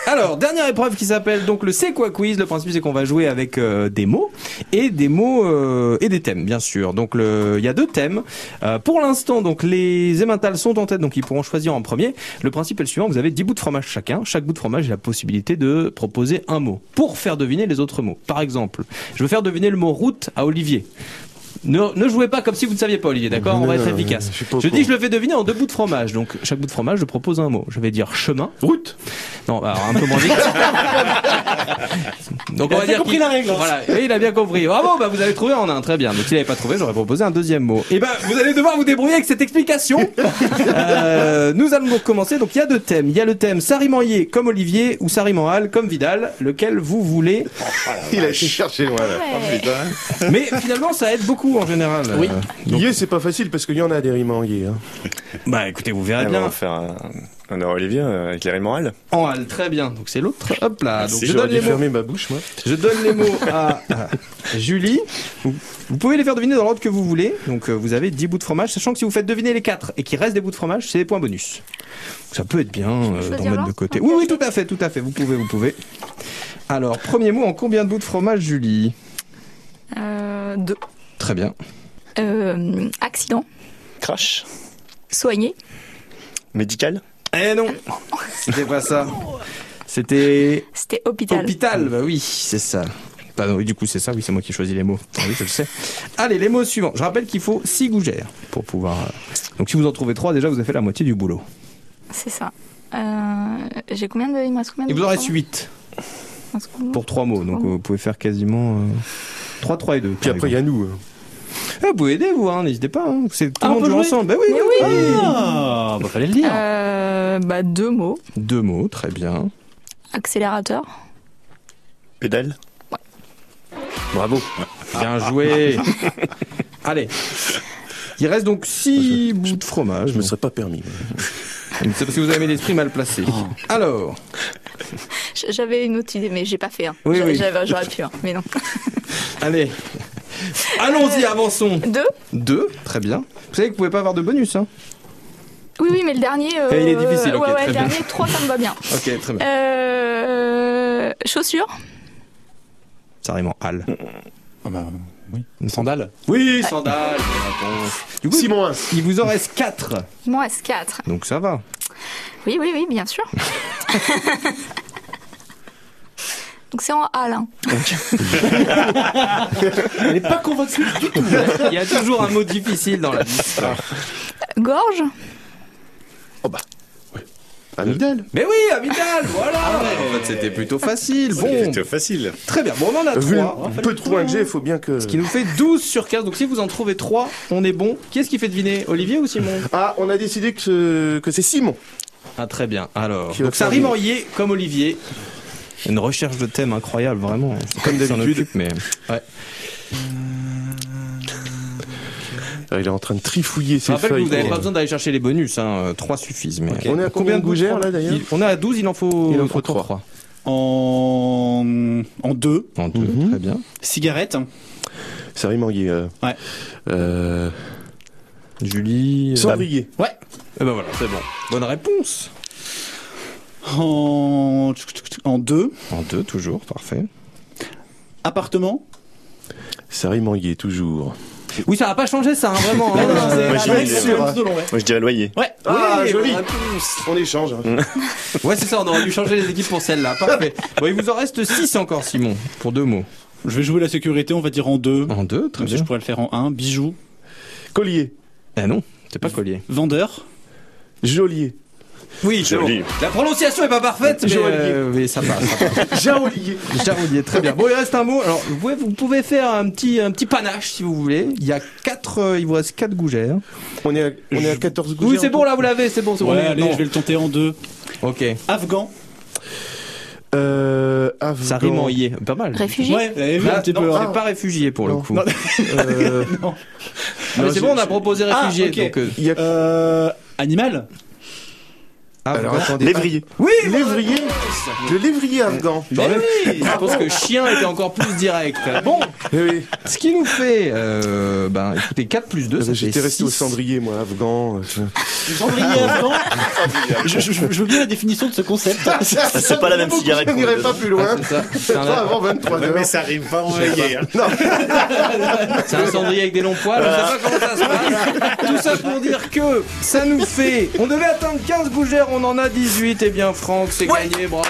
Alors, dernière épreuve qui s'appelle donc le C'est quoi quiz. Le principe c'est qu'on va jouer avec euh, des mots et des mots euh, et des thèmes, bien sûr. Donc il y a deux thèmes. Euh, pour l'instant, donc les émentales sont en tête, donc ils pourront choisir en premier. Le principe est le suivant vous avez 10 bouts de fromage chacun. Chaque bout de fromage a la possibilité de proposer un mot pour faire deviner les autres mots. Par exemple, je veux faire deviner le mot route à Olivier. Ne, ne jouez pas comme si vous ne saviez pas, Olivier, d'accord On va être efficace. je Je dis, je le fais deviner en deux bouts de fromage. Donc, chaque bout de fromage, je propose un mot. Je vais dire chemin. Route. Non, alors un peu moins vite. Donc, Il on a va bien dire compris la règle. Voilà, et il a bien compris. Bravo, bah vous avez trouvé en un, très bien. Donc, s'il n'avait pas trouvé, j'aurais proposé un deuxième mot. Et ben, vous allez devoir vous débrouiller avec cette explication. Euh, nous allons donc commencer. Donc, il y a deux thèmes. Il y a le thème Sarimanlier comme Olivier ou Sarimanhal comme Vidal, lequel vous voulez? Il a cherché loin là. Ouais. Oh, putain. Mais finalement, ça aide beaucoup en général. Oui. Euh, c'est pas facile parce qu'il y en a des rimes en yé. Hein. bah, écoutez, vous verrez on bien. va faire un, Olivier euh, avec les rimes. En hal, très bien. Donc c'est l'autre. Hop là. Donc je donne dû les mots. fermer ma bouche, moi. Je donne les mots à, à Julie. Vous, vous pouvez les faire deviner dans l'ordre que vous voulez. Donc euh, vous avez 10 bouts de fromage, sachant que si vous faites deviner les 4 et qu'il reste des bouts de fromage, c'est des points bonus. Ça peut être bien euh, d'en mettre de côté. Oui, oui, tout à fait, tout à fait. Vous pouvez, vous pouvez. Alors, premier mot en combien de bouts de fromage, Julie? Euh, deux. Très bien. Euh, accident. Crash. Soigné. Médical. Eh non C'était pas ça. C'était C'était hôpital. hôpital. Bah oui, c'est ça. Pardon, oui, du coup, c'est ça. Oui, c'est moi qui choisis les mots. Ah oui, je le sais. Allez, les mots suivants. Je rappelle qu'il faut 6 gougères pour pouvoir. euh, Donc, si vous en trouvez 3, déjà, vous avez fait la moitié du boulot. C'est ça. Euh, J'ai combien de. Il me reste combien de Il vous en reste temps 8 Il me reste combien pour 3 mots. Donc, vous pouvez faire quasiment 3, 3 et 2. Puis après, il y a nous. Hein. vous pouvez aider, vous, hein, n'hésitez pas. hein. C'est tout Ah, le on monde joue ensemble. Bah oui, Mais oui, oui. Ah, bah fallait le dire. Euh, bah, deux mots. Deux mots, très bien. Accélérateur. Pédale. Bravo. Bien joué. Allez. Il reste donc 6 bouts de fromage. Je me donc serais pas permis. C'est parce que vous avez l'esprit mal placé. Alors, J- J'avais une autre idée, mais j'ai pas fait. Hein. Oui, oui. j'avais- J'aurais pu, hein, mais non. allez. Allons-y, avançons. Deux Deux, très bien. Vous savez que vous pouvez pas avoir de bonus, hein Oui, oui, mais le dernier. euh, Et il est difficile, ok, ouais, ouais, très le bien. dernier, trois, ça me va bien. Ok, très bien. Euh, chaussures. Ça rime en hal. Ah bah, oui. Une sandale. Oui, réponse. Du coup, Simon, il vous en reste 4. Il m'en reste quatre. Donc ça va. Oui, oui, oui, bien sûr. Donc c'est en hal. Hein. Elle n'est pas convaincue du tout. Il y a toujours un mot difficile dans la liste. Gorge. Amidal. Mais oui, Avital, voilà. En fait, c'était plutôt facile. Bon, C'était facile. très bien. Bon, on en a Vu 3. le peu de points que j'ai, il faut bien que. Ce qui nous fait 12 sur 15. Donc si vous en trouvez 3, on est bon. Qui est-ce qui fait deviner Olivier ou Simon? Ah, on a décidé que, ce- que c'est Simon. Ah très bien. Alors, Qui va donc ça faire rime en yé comme Olivier. Une recherche de thème incroyable, vraiment. Comme d'habitude. mais ouais. Ah, Il est en train de trifouiller Je ses rappelle que feuilles. vous n'avez pas besoin d'aller chercher les bonus, hein. 3 suffisent. Mais... On est à combien de gougères, là, d'ailleurs Il- On est à 12, il en faut, Il en faut encore trois. En, en deux. En deux, Mhm. très bien. Cigarette. Ça rime en euh. Ouais. Euh, Julie. Cendrier. Ouais. Et ben voilà, c'est bon. Bonne réponse. En, en deux. En deux, toujours, parfait. Appartement. Ça rime en yé, toujours. Oui, ça va pas changer ça, hein, vraiment. hein. Non, non, c'est Moi, je dirais- c'est le tout long, ouais. Moi, je dirais loyer. Ouais. Ah, Oui, joli. On échange. hein. Ouais, c'est ça, on aurait dû changer les équipes pour celle-là. Parfait. Bon, il vous en reste 6 encore, Simon, pour deux mots. Je vais jouer la sécurité, on va dire en deux. En deux, très Comme ça, bien. je pourrais le faire en un. Bijoux. Collier. Eh non, c'est pas collier. Vendeur. Jolier. Oui, Joli. bon. La prononciation est pas parfaite, mais, Joaillier. euh, mais ça passe. Jaolier. Jarodier, très bien. Bon, il reste un mot. Alors, vous pouvez, vous pouvez faire un petit, un petit panache si vous voulez. Il y a quatre, euh, il vous reste 4 gougères. On est à, on est à 14 gougères. Oui, c'est bon, là, vous l'avez, c'est bon, c'est bon. Ouais, allez, non. je vais le tenter en deux. Ok. Afghan. Euh, Afghan. Ça rime en yé. Pas mal. Réfugié. Ouais, vu un Ah, petit non, peu. c'est hein. pas réfugié pour le Non. coup. Non. Euh, mais c'est bon, on a proposé réfugié. Ah, ok. donc, euh, Euh, animal ah, Alors voilà. attendez. Lévrier. Oui, lévrier. Le lévrier afghan. Mais oui, je pense que chien était encore plus direct. Bon, Eh oui. ce qui nous fait, euh, ben, écoutez, 4 plus 2, ça fait J'étais resté au cendrier, moi, afghan. Cendrier afghan je, je- je veux bien la définition de ce concept. C'est pas la même cigarette. Je n'irai pas plus loin. C'est ça. C'est Pas avant 23 Ouais, heures. mais ça rime pas. Hein. Non. C'est un cendrier avec des longs poils, on sait pas comment ça se passe. Tout ça pour dire que ça nous fait. On devait atteindre 15 gougères, on en a 18. Et bien, Franck, c'est gagné, bravo.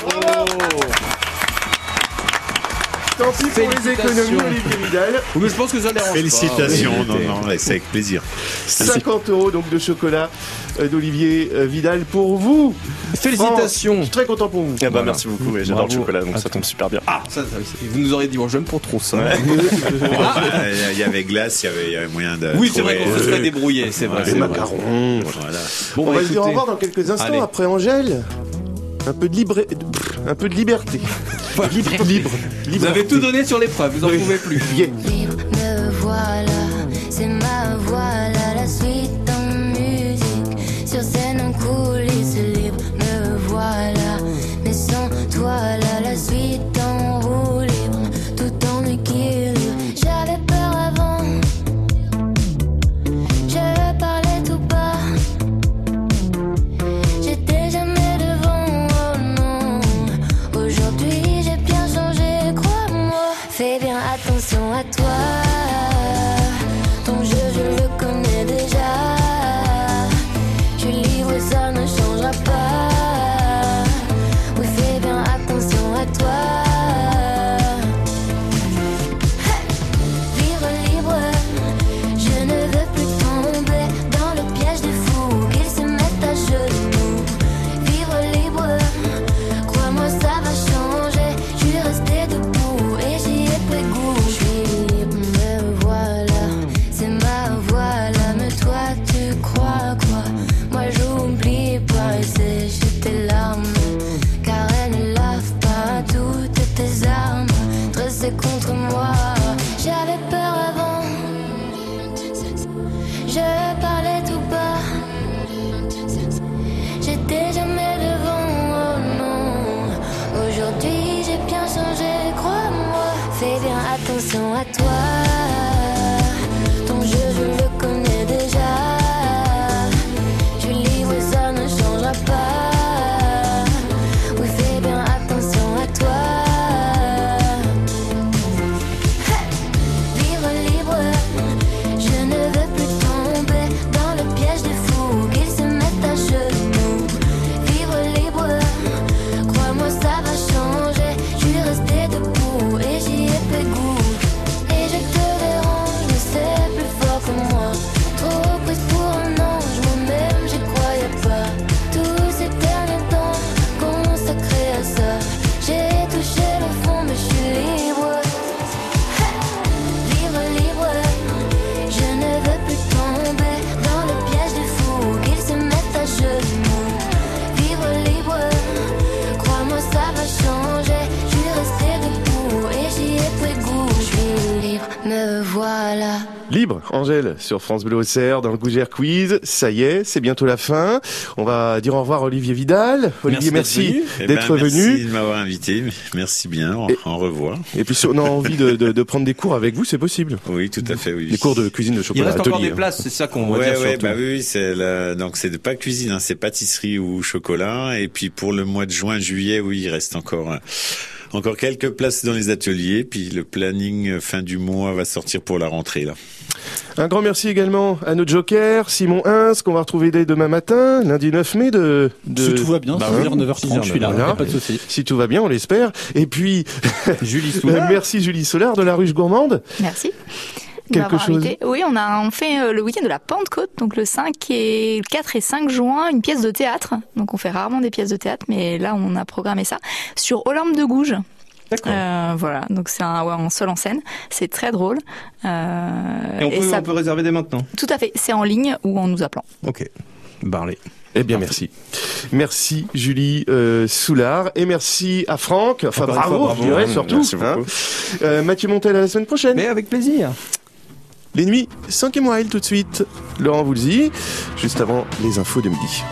Tant pis pour les Félicitations. économies, Olivier Vidal. Mais je pense que ça dérange pas. Félicitations, non, non, c'est avec plaisir. 50 euros donc de chocolat euh, d'Olivier euh, Vidal pour vous. Félicitations. Franck, Je suis très content pour vous. Ah bah merci beaucoup, j'adore le chocolat, donc ça tombe super bien. Ah, ça, ça, oui, vous nous auriez dit, bon, j'aime pas trop ça. Ah, Il y avait glace, il y avait, il y avait moyen de. Oui, c'est vrai qu'on se serait débrouillé, c'est vrai. Les macarons. Voilà. Bon, On bah, va se dire au revoir dans quelques instants Allez. après Angèle. Un peu de libre, un peu de liberté. Libre, libre. Vous avez tout donné sur l'épreuve, vous en Oui. pouvez plus. Yeah. Sur France Bleu Auxerre, dans le Gougère Quiz. Ça y est, c'est bientôt la fin. On va dire au revoir à Olivier Vidal. Olivier, merci Eh d'être ben, venu. Merci de m'avoir invité. Merci bien. Au, au revoir. Et puis si on a envie de, de- de prendre des cours avec vous, c'est possible. Oui, tout à fait. Oui. Des cours de cuisine de Il chocolat. reste encore atelier, des hein. places, c'est ça qu'on va ouais, dire ouais, surtout. bah oui, oui, c'est la- donc c'est pas cuisine, hein, c'est pâtisserie ou chocolat. Et puis pour le mois de juin, juillet, oui, il reste encore euh, encore quelques places dans les ateliers. Puis le planning euh, fin du mois va sortir pour la rentrée là. Un grand merci également à nos jokers, Simon Hins, qu'on va retrouver dès demain matin, lundi 9 mai de... de... Si tout va bien, Bah 6h, oui. 9h30, je suis là, Voilà. a pas de souci. Si tout va bien, on l'espère. Et puis... Julie Soulard. merci Julie Solar de la Ruche Gourmande. Merci. De Quelque m'avoir chose invité. Oui, on a on fait euh, le week-end de la Pentecôte, donc le 5 et le 4 et 5 juin, une pièce de théâtre. Donc on fait rarement des pièces de théâtre, mais là on a programmé ça sur Olympe de Gouges. Euh, voilà, donc c'est un, ouais, en seul en scène. C'est très drôle. Euh, Et on peut, ça- on peut réserver dès maintenant? Tout à fait, c'est en ligne ou en nous appelant. Ok. Barley. Eh bien, merci. Merci Julie euh, Soulard et merci à Franck. Enfin, bravo, fois, bravo. je dirais surtout. merci beaucoup. hein. Euh, Mathieu Montel à la semaine prochaine. Mais avec plaisir. Les nuits, 5 et tout de suite. Laurent vous le dit, juste avant les infos de midi.